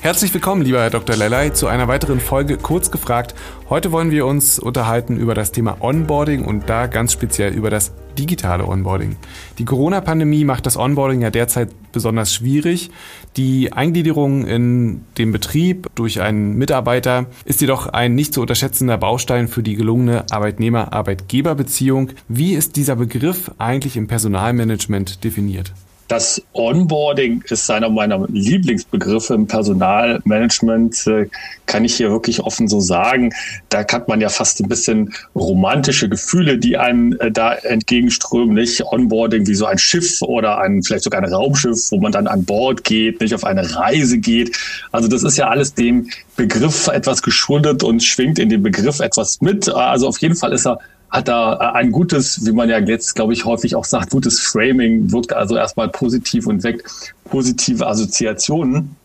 Herzlich willkommen, lieber Herr Dr. Lellay, zu einer weiteren Folge Kurz gefragt. Heute wollen wir uns unterhalten über das Thema Onboarding und da ganz speziell über das digitale Onboarding. Die Corona-Pandemie macht das Onboarding ja derzeit besonders schwierig. Die Eingliederung in den Betrieb durch einen Mitarbeiter ist jedoch ein nicht zu unterschätzender Baustein für die gelungene Arbeitnehmer-Arbeitgeber-Beziehung. Wie ist dieser Begriff eigentlich im Personalmanagement definiert? Das Onboarding ist einer meiner Lieblingsbegriffe im Personalmanagement, äh, kann ich hier wirklich offen so sagen. Da hat man ja fast ein bisschen romantische Gefühle, die einem äh, da entgegenströmen, nicht? Onboarding wie so ein Schiff oder ein, vielleicht sogar ein Raumschiff, wo man dann an Bord geht, nicht auf eine Reise geht. Also das ist ja alles dem Begriff etwas geschuldet und schwingt in dem Begriff etwas mit. Also auf jeden Fall ist er hat da äh, ein gutes, wie man ja jetzt, glaube ich, häufig auch sagt, gutes Framing, wirkt also erstmal positiv und weckt positive Assoziationen.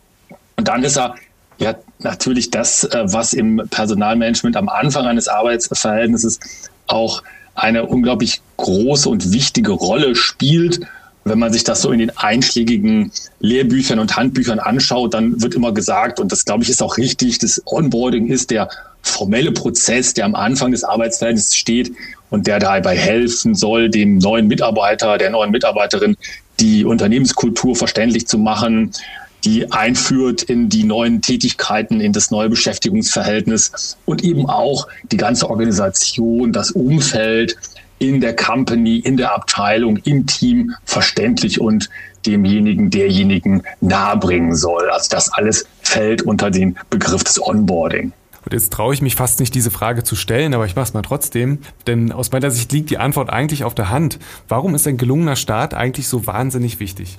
Und dann ist er ja natürlich das, äh, was im Personalmanagement am Anfang eines Arbeitsverhältnisses auch eine unglaublich große und wichtige Rolle spielt. Wenn man sich das so in den einschlägigen Lehrbüchern und Handbüchern anschaut, dann wird immer gesagt, und das glaube ich ist auch richtig, das Onboarding ist der formelle Prozess, der am Anfang des Arbeitsverhältnisses steht und der dabei helfen soll, dem neuen Mitarbeiter, der neuen Mitarbeiterin die Unternehmenskultur verständlich zu machen, die einführt in die neuen Tätigkeiten, in das neue Beschäftigungsverhältnis und eben auch die ganze Organisation, das Umfeld in der Company, in der Abteilung, im Team verständlich und demjenigen, derjenigen nahebringen soll. Also das alles fällt unter den Begriff des Onboarding. Und jetzt traue ich mich fast nicht, diese Frage zu stellen, aber ich mache es mal trotzdem. Denn aus meiner Sicht liegt die Antwort eigentlich auf der Hand. Warum ist ein gelungener Start eigentlich so wahnsinnig wichtig?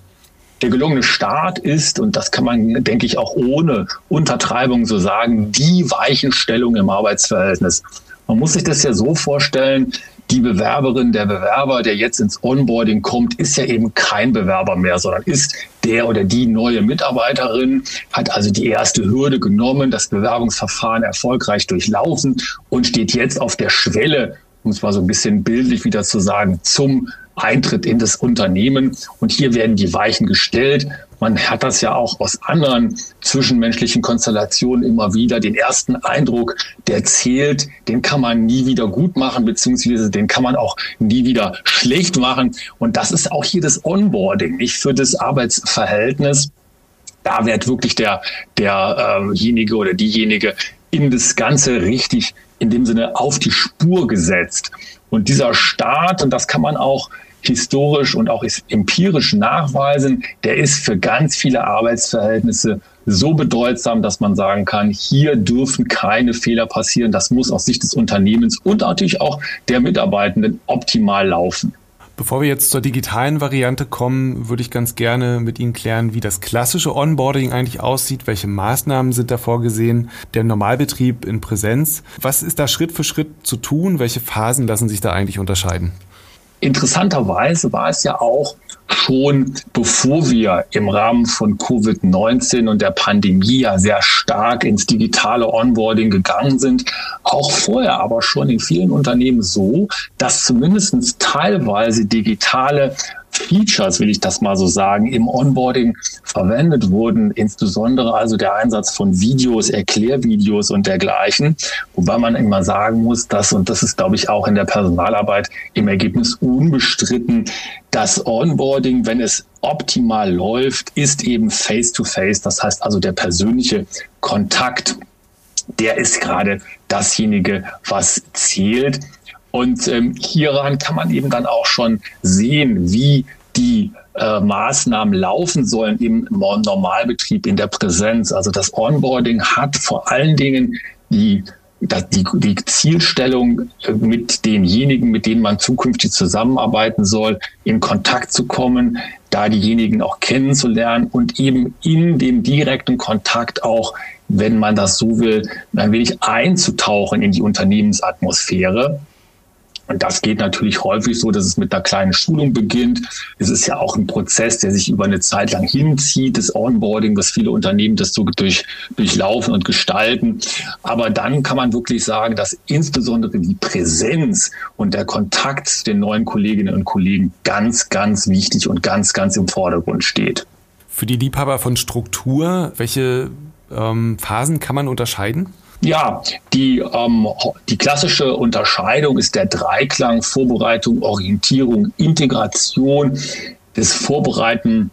Der gelungene Start ist, und das kann man, denke ich, auch ohne Untertreibung so sagen, die Weichenstellung im Arbeitsverhältnis. Man muss sich das ja so vorstellen, die Bewerberin, der Bewerber, der jetzt ins Onboarding kommt, ist ja eben kein Bewerber mehr, sondern ist der oder die neue Mitarbeiterin, hat also die erste Hürde genommen, das Bewerbungsverfahren erfolgreich durchlaufen und steht jetzt auf der Schwelle, um es mal so ein bisschen bildlich wieder zu sagen, zum Eintritt in das Unternehmen. Und hier werden die Weichen gestellt. Man hat das ja auch aus anderen zwischenmenschlichen Konstellationen immer wieder. Den ersten Eindruck, der zählt, den kann man nie wieder gut machen, beziehungsweise den kann man auch nie wieder schlecht machen. Und das ist auch hier das Onboarding, nicht für das Arbeitsverhältnis. Da wird wirklich der, derjenige äh oder diejenige in das Ganze richtig in dem Sinne auf die Spur gesetzt. Und dieser Start, und das kann man auch historisch und auch empirisch nachweisen, der ist für ganz viele Arbeitsverhältnisse so bedeutsam, dass man sagen kann, hier dürfen keine Fehler passieren. Das muss aus Sicht des Unternehmens und natürlich auch der Mitarbeitenden optimal laufen. Bevor wir jetzt zur digitalen Variante kommen, würde ich ganz gerne mit Ihnen klären, wie das klassische Onboarding eigentlich aussieht, welche Maßnahmen sind da vorgesehen, der Normalbetrieb in Präsenz. Was ist da Schritt für Schritt zu tun? Welche Phasen lassen sich da eigentlich unterscheiden? Interessanterweise war es ja auch schon bevor wir im Rahmen von Covid-19 und der Pandemie ja sehr stark ins digitale Onboarding gegangen sind, auch vorher aber schon in vielen Unternehmen so, dass zumindest teilweise digitale Features, will ich das mal so sagen, im Onboarding verwendet wurden, insbesondere also der Einsatz von Videos, Erklärvideos und dergleichen, wobei man immer sagen muss, dass, und das ist, glaube ich, auch in der Personalarbeit im Ergebnis unbestritten, das Onboarding, wenn es optimal läuft, ist eben face-to-face, -face. das heißt also der persönliche Kontakt der ist gerade dasjenige, was zählt. Und ähm, hieran kann man eben dann auch schon sehen, wie die äh, Maßnahmen laufen sollen im Normalbetrieb, in der Präsenz. Also das Onboarding hat vor allen Dingen die die, die Zielstellung äh, mit denjenigen, mit denen man zukünftig zusammenarbeiten soll, in Kontakt zu kommen, da diejenigen auch kennenzulernen und eben in dem direkten Kontakt auch, wenn man das so will, ein wenig einzutauchen in die Unternehmensatmosphäre und das geht natürlich häufig so, dass es mit einer kleinen Schulung beginnt. Es ist ja auch ein Prozess, der sich über eine Zeit lang hinzieht, das Onboarding, was viele Unternehmen das so durch, durchlaufen und gestalten. Aber dann kann man wirklich sagen, dass insbesondere die Präsenz und der Kontakt zu den neuen Kolleginnen und Kollegen ganz, ganz wichtig und ganz, ganz im Vordergrund steht. Für die Liebhaber von Struktur, welche ähm, Phasen kann man unterscheiden? Ja, die, ähm, die klassische Unterscheidung ist der Dreiklang Vorbereitung, Orientierung, Integration. Das Vorbereiten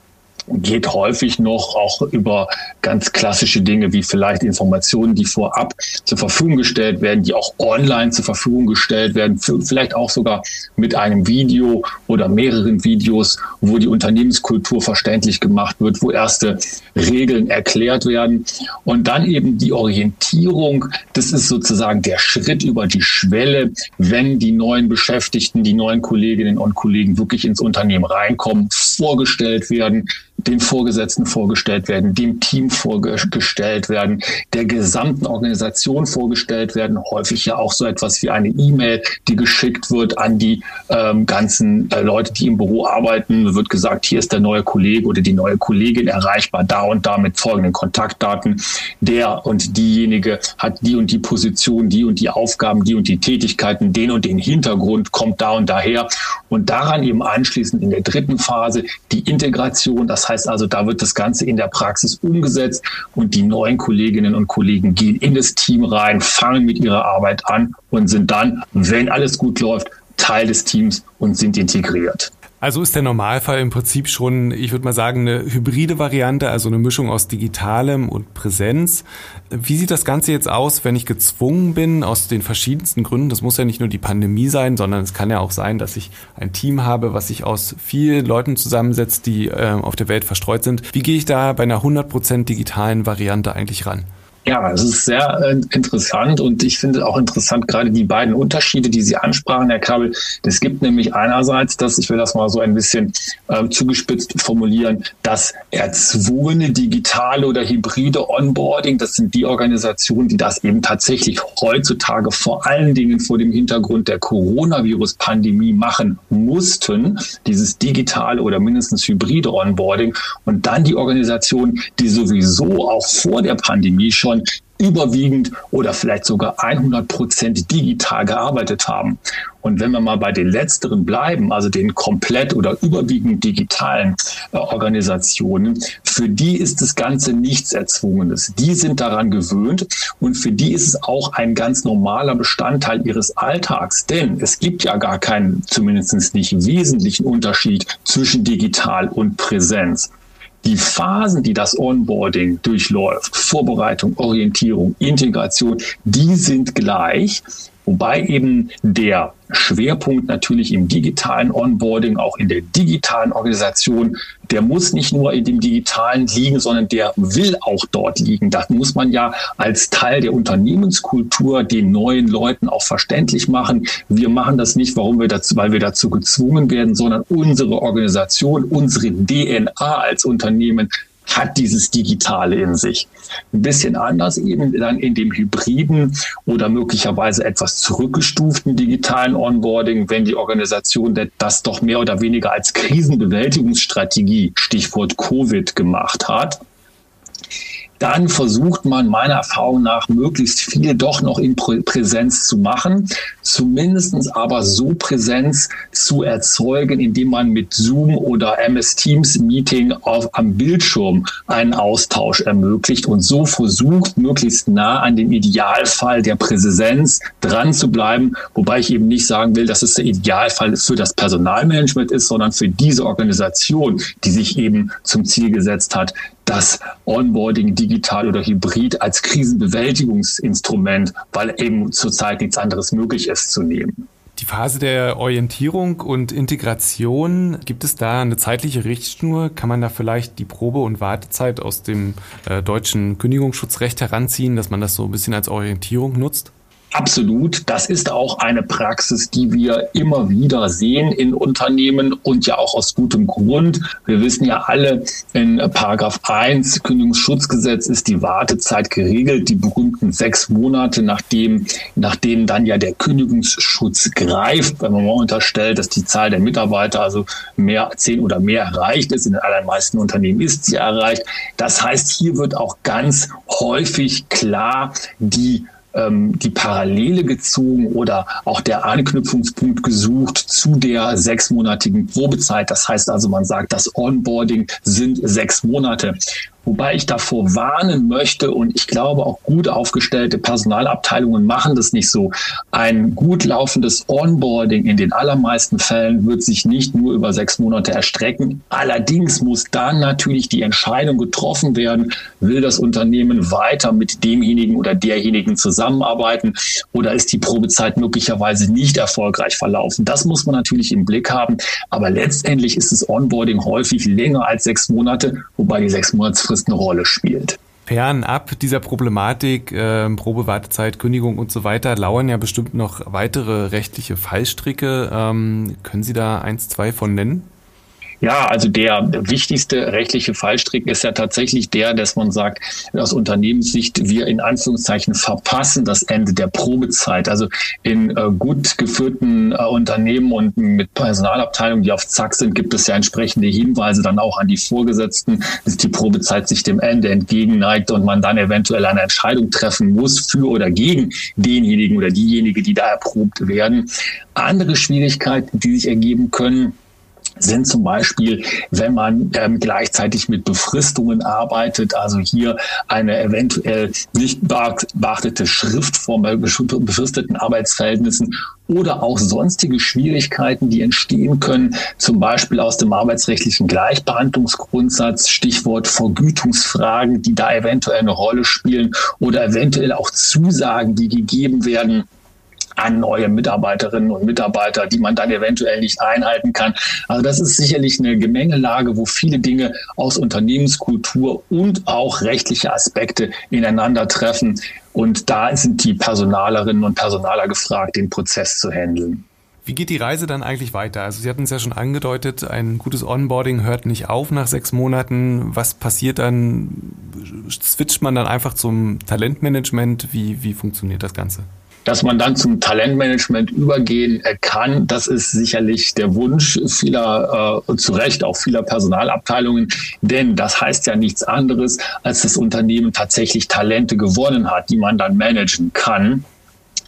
geht häufig noch auch über ganz klassische Dinge wie vielleicht Informationen, die vorab zur Verfügung gestellt werden, die auch online zur Verfügung gestellt werden, vielleicht auch sogar mit einem Video oder mehreren Videos, wo die Unternehmenskultur verständlich gemacht wird, wo erste Regeln erklärt werden. Und dann eben die Orientierung, das ist sozusagen der Schritt über die Schwelle, wenn die neuen Beschäftigten, die neuen Kolleginnen und Kollegen wirklich ins Unternehmen reinkommen, vorgestellt werden, den Vorgesetzten vorgestellt werden, dem Team vorgestellt werden, der gesamten Organisation vorgestellt werden. Häufig ja auch so etwas wie eine E-Mail, die geschickt wird an die ähm, ganzen äh, Leute, die im Büro arbeiten. Wird gesagt, hier ist der neue Kollege oder die neue Kollegin erreichbar, da und da mit folgenden Kontaktdaten. Der und diejenige hat die und die Position, die und die Aufgaben, die und die Tätigkeiten, den und den Hintergrund, kommt da und daher. Und daran eben anschließend in der dritten Phase die Integration, das heißt, also, da wird das Ganze in der Praxis umgesetzt und die neuen Kolleginnen und Kollegen gehen in das Team rein, fangen mit ihrer Arbeit an und sind dann, wenn alles gut läuft, Teil des Teams und sind integriert. Also ist der Normalfall im Prinzip schon, ich würde mal sagen, eine hybride Variante, also eine Mischung aus Digitalem und Präsenz. Wie sieht das Ganze jetzt aus, wenn ich gezwungen bin, aus den verschiedensten Gründen, das muss ja nicht nur die Pandemie sein, sondern es kann ja auch sein, dass ich ein Team habe, was sich aus vielen Leuten zusammensetzt, die äh, auf der Welt verstreut sind. Wie gehe ich da bei einer 100% digitalen Variante eigentlich ran? Ja, es ist sehr äh, interessant und ich finde auch interessant gerade die beiden Unterschiede, die Sie ansprachen, Herr Kabel. Es gibt nämlich einerseits das, ich will das mal so ein bisschen äh, zugespitzt formulieren, das erzwungene digitale oder hybride Onboarding. Das sind die Organisationen, die das eben tatsächlich heutzutage vor allen Dingen vor dem Hintergrund der Coronavirus-Pandemie machen mussten, dieses digitale oder mindestens hybride Onboarding. Und dann die Organisationen, die sowieso auch vor der Pandemie schon schon überwiegend oder vielleicht sogar 100 Prozent digital gearbeitet haben. Und wenn wir mal bei den letzteren bleiben, also den komplett oder überwiegend digitalen äh, Organisationen, für die ist das Ganze nichts Erzwungenes. Die sind daran gewöhnt und für die ist es auch ein ganz normaler Bestandteil ihres Alltags. Denn es gibt ja gar keinen, zumindest nicht wesentlichen Unterschied zwischen digital und Präsenz die Phasen, die das Onboarding durchläuft, Vorbereitung, Orientierung, Integration, die sind gleich. Wobei eben der Schwerpunkt natürlich im digitalen Onboarding, auch in der digitalen Organisation, der muss nicht nur in dem digitalen liegen, sondern der will auch dort liegen. Das muss man ja als Teil der Unternehmenskultur den neuen Leuten auch verständlich machen. Wir machen das nicht, warum wir dazu, weil wir dazu gezwungen werden, sondern unsere Organisation, unsere DNA als Unternehmen hat dieses Digitale in sich. Ein bisschen anders eben dann in dem hybriden oder möglicherweise etwas zurückgestuften digitalen Onboarding, wenn die Organisation das doch mehr oder weniger als Krisenbewältigungsstrategie, Stichwort Covid, gemacht hat dann versucht man meiner Erfahrung nach möglichst viel doch noch in Präsenz zu machen, zumindestens aber so Präsenz zu erzeugen, indem man mit Zoom oder MS Teams Meeting auf, am Bildschirm einen Austausch ermöglicht und so versucht, möglichst nah an dem Idealfall der Präsenz dran zu bleiben, wobei ich eben nicht sagen will, dass es der Idealfall für das Personalmanagement ist, sondern für diese Organisation, die sich eben zum Ziel gesetzt hat, das Onboarding digital oder hybrid als Krisenbewältigungsinstrument, weil eben zurzeit nichts anderes möglich ist, zu nehmen. Die Phase der Orientierung und Integration, gibt es da eine zeitliche Richtschnur? Kann man da vielleicht die Probe- und Wartezeit aus dem äh, deutschen Kündigungsschutzrecht heranziehen, dass man das so ein bisschen als Orientierung nutzt? Absolut. Das ist auch eine Praxis, die wir immer wieder sehen in Unternehmen und ja auch aus gutem Grund. Wir wissen ja alle, in Paragraph 1 Kündigungsschutzgesetz ist die Wartezeit geregelt, die berühmten sechs Monate, nachdem, nach denen dann ja der Kündigungsschutz greift, wenn man mal unterstellt, dass die Zahl der Mitarbeiter also mehr, zehn oder mehr erreicht ist. In den allermeisten Unternehmen ist sie erreicht. Das heißt, hier wird auch ganz häufig klar die ähm, die Parallele gezogen oder auch der Anknüpfungspunkt gesucht zu der sechsmonatigen Probezeit. Das heißt also, man sagt, das Onboarding sind sechs Monate. Wobei ich davor warnen möchte und ich glaube auch gut aufgestellte Personalabteilungen machen das nicht so. Ein gut laufendes Onboarding in den allermeisten Fällen wird sich nicht nur über sechs Monate erstrecken. Allerdings muss dann natürlich die Entscheidung getroffen werden, will das Unternehmen weiter mit demjenigen oder derjenigen zusammenarbeiten oder ist die Probezeit möglicherweise nicht erfolgreich verlaufen. Das muss man natürlich im Blick haben. Aber letztendlich ist das Onboarding häufig länger als sechs Monate, wobei die sechs Monats Frist eine Rolle spielt. Fernab dieser Problematik, äh, Probewartezeit, Kündigung und so weiter, lauern ja bestimmt noch weitere rechtliche Fallstricke. Ähm, können Sie da eins, zwei von nennen? Ja, also der wichtigste rechtliche Fallstrick ist ja tatsächlich der, dass man sagt, aus Unternehmenssicht, wir in Anführungszeichen verpassen das Ende der Probezeit. Also in äh, gut geführten äh, Unternehmen und mit Personalabteilungen, die auf Zack sind, gibt es ja entsprechende Hinweise dann auch an die Vorgesetzten, dass die Probezeit sich dem Ende entgegenneigt und man dann eventuell eine Entscheidung treffen muss für oder gegen denjenigen oder diejenige, die da erprobt werden. Andere Schwierigkeiten, die sich ergeben können, sind zum Beispiel, wenn man ähm, gleichzeitig mit Befristungen arbeitet, also hier eine eventuell nicht beachtete Schriftform bei befristeten Arbeitsverhältnissen oder auch sonstige Schwierigkeiten, die entstehen können, zum Beispiel aus dem arbeitsrechtlichen Gleichbehandlungsgrundsatz, Stichwort Vergütungsfragen, die da eventuell eine Rolle spielen oder eventuell auch Zusagen, die gegeben werden an neue Mitarbeiterinnen und Mitarbeiter, die man dann eventuell nicht einhalten kann. Also das ist sicherlich eine Gemengelage, wo viele Dinge aus Unternehmenskultur und auch rechtliche Aspekte ineinander treffen. Und da sind die Personalerinnen und Personaler gefragt, den Prozess zu handeln. Wie geht die Reise dann eigentlich weiter? Also Sie hatten es ja schon angedeutet, ein gutes Onboarding hört nicht auf nach sechs Monaten. Was passiert dann? Switcht man dann einfach zum Talentmanagement? Wie, wie funktioniert das Ganze? Dass man dann zum Talentmanagement übergehen kann, das ist sicherlich der Wunsch vieler, äh, zu Recht auch vieler Personalabteilungen. Denn das heißt ja nichts anderes, als das Unternehmen tatsächlich Talente gewonnen hat, die man dann managen kann.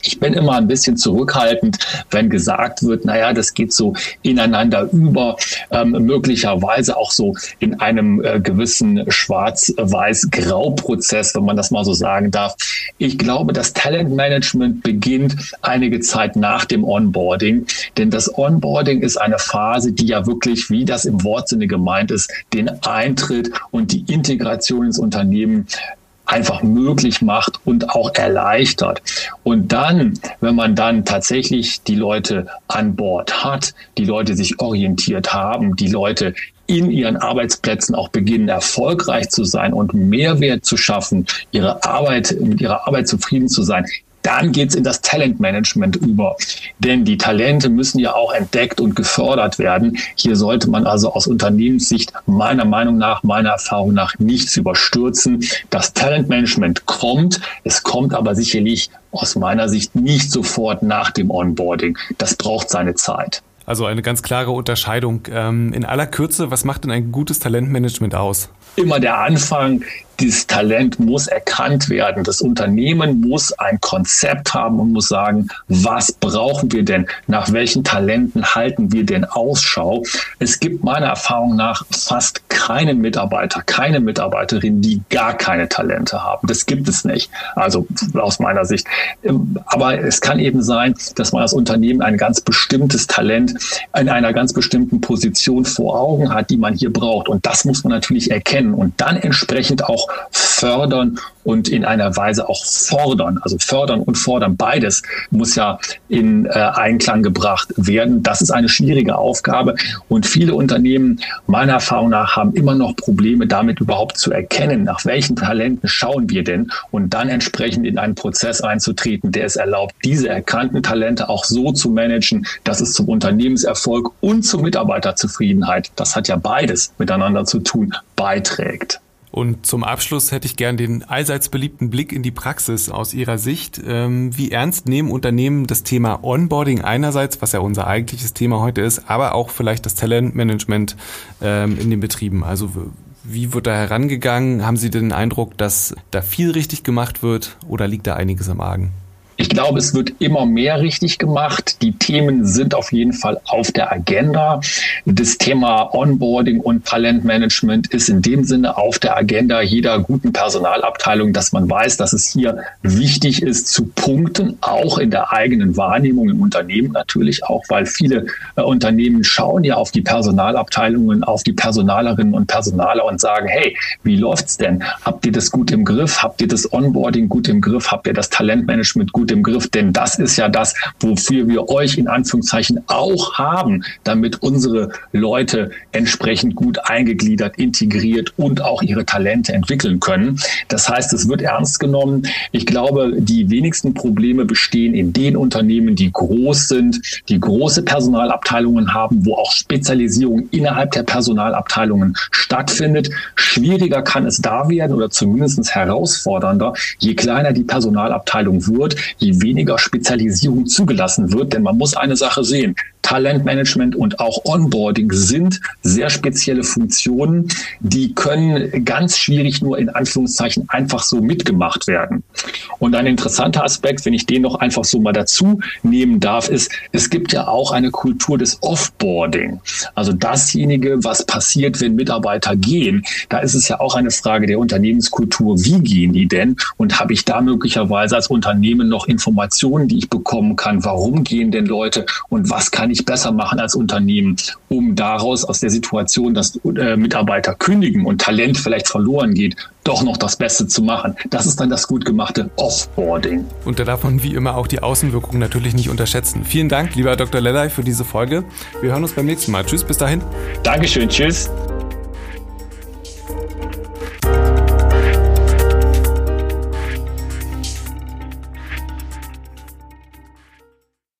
Ich bin immer ein bisschen zurückhaltend, wenn gesagt wird, naja, das geht so ineinander über, ähm, möglicherweise auch so in einem äh, gewissen Schwarz-Weiß-Grau-Prozess, wenn man das mal so sagen darf. Ich glaube, das Talentmanagement beginnt einige Zeit nach dem Onboarding, denn das Onboarding ist eine Phase, die ja wirklich, wie das im Wortsinne gemeint ist, den Eintritt und die Integration ins Unternehmen einfach möglich macht und auch erleichtert. Und dann, wenn man dann tatsächlich die Leute an Bord hat, die Leute sich orientiert haben, die Leute in ihren Arbeitsplätzen auch beginnen, erfolgreich zu sein und Mehrwert zu schaffen, ihre Arbeit, mit ihrer Arbeit zufrieden zu sein, dann geht's in das Talentmanagement über. Denn die Talente müssen ja auch entdeckt und gefördert werden. Hier sollte man also aus Unternehmenssicht meiner Meinung nach, meiner Erfahrung nach nichts überstürzen. Das Talentmanagement kommt. Es kommt aber sicherlich aus meiner Sicht nicht sofort nach dem Onboarding. Das braucht seine Zeit. Also eine ganz klare Unterscheidung. Ähm, in aller Kürze, was macht denn ein gutes Talentmanagement aus? Immer der Anfang, dieses Talent muss erkannt werden. Das Unternehmen muss ein Konzept haben und muss sagen, was brauchen wir denn? Nach welchen Talenten halten wir denn Ausschau? Es gibt meiner Erfahrung nach fast keinen Mitarbeiter, keine Mitarbeiterin, die gar keine Talente haben. Das gibt es nicht. Also aus meiner Sicht. Ähm, aber es kann eben sein, dass man als Unternehmen ein ganz bestimmtes Talent in einer ganz bestimmten Position vor Augen hat, die man hier braucht. Und das muss man natürlich erkennen und dann entsprechend auch fördern und in einer Weise auch fordern. Also fördern und fordern, beides muss ja in äh, Einklang gebracht werden. Das ist eine schwierige Aufgabe und viele Unternehmen meiner Erfahrung nach haben immer noch Probleme damit überhaupt zu erkennen, nach welchen Talenten schauen wir denn und dann entsprechend in einen Prozess einzutreten, der es erlaubt, diese erkannten Talente auch so zu managen, dass es zum Unternehmenserfolg und zur Mitarbeiterzufriedenheit, das hat ja beides miteinander zu tun, beiträgt. Und zum Abschluss hätte ich gern den allseits beliebten Blick in die Praxis aus Ihrer Sicht. Ähm, wie ernst nehmen Unternehmen das Thema Onboarding einerseits, was ja unser eigentliches Thema heute ist, aber auch vielleicht das Talentmanagement ähm, in den Betrieben? Also wie wird da herangegangen? Haben Sie den Eindruck, dass da viel richtig gemacht wird oder liegt da einiges im Argen? Ich glaube, es wird immer mehr richtig gemacht. Die Themen sind auf jeden Fall auf der Agenda. Das Thema Onboarding und Talentmanagement ist in dem Sinne auf der Agenda jeder guten Personalabteilung, dass man weiß, dass es hier wichtig ist zu punkten, auch in der eigenen Wahrnehmung im Unternehmen natürlich auch, weil viele äh, Unternehmen schauen ja auf die Personalabteilungen, auf die Personalerinnen und Personaler und sagen, hey, wie läuft's denn? Habt ihr das gut im Griff? Habt ihr das Onboarding gut im Griff? Habt ihr das Talentmanagement gut gut im Griff, denn das ist ja das, wofür wir euch in Anführungszeichen auch haben, damit unsere Leute entsprechend gut eingegliedert, integriert und auch ihre Talente entwickeln können. Das heißt, es wird ernst genommen. Ich glaube, die wenigsten Probleme bestehen in den Unternehmen, die groß sind, die große Personalabteilungen haben, wo auch Spezialisierung innerhalb der Personalabteilungen stattfindet. Schwieriger kann es da werden oder zumindest herausfordernder, je kleiner die Personalabteilung wird, je weniger Spezialisierung zugelassen wird. Denn man muss eine Sache sehen. Talentmanagement und auch Onboarding sind sehr spezielle Funktionen, die können ganz schwierig nur in Anführungszeichen einfach so mitgemacht werden. Und ein interessanter Aspekt, wenn ich den noch einfach so mal dazu nehmen darf, ist, es gibt ja auch eine Kultur des Offboarding. Also dasjenige, was passiert, wenn Mitarbeiter gehen. Da ist es ja auch eine Frage der Unternehmenskultur. Wie gehen die denn? Und habe ich da möglicherweise als Unternehmen noch Informationen, die ich bekommen kann? Warum gehen denn Leute? Und was kann ich ich besser machen als Unternehmen, um daraus aus der Situation, dass äh, Mitarbeiter kündigen und Talent vielleicht verloren geht, doch noch das Beste zu machen. Das ist dann das gut gemachte Offboarding. Und da darf man wie immer auch die Außenwirkungen natürlich nicht unterschätzen. Vielen Dank, lieber Dr. Lellay, für diese Folge. Wir hören uns beim nächsten Mal. Tschüss, bis dahin. Dankeschön, tschüss.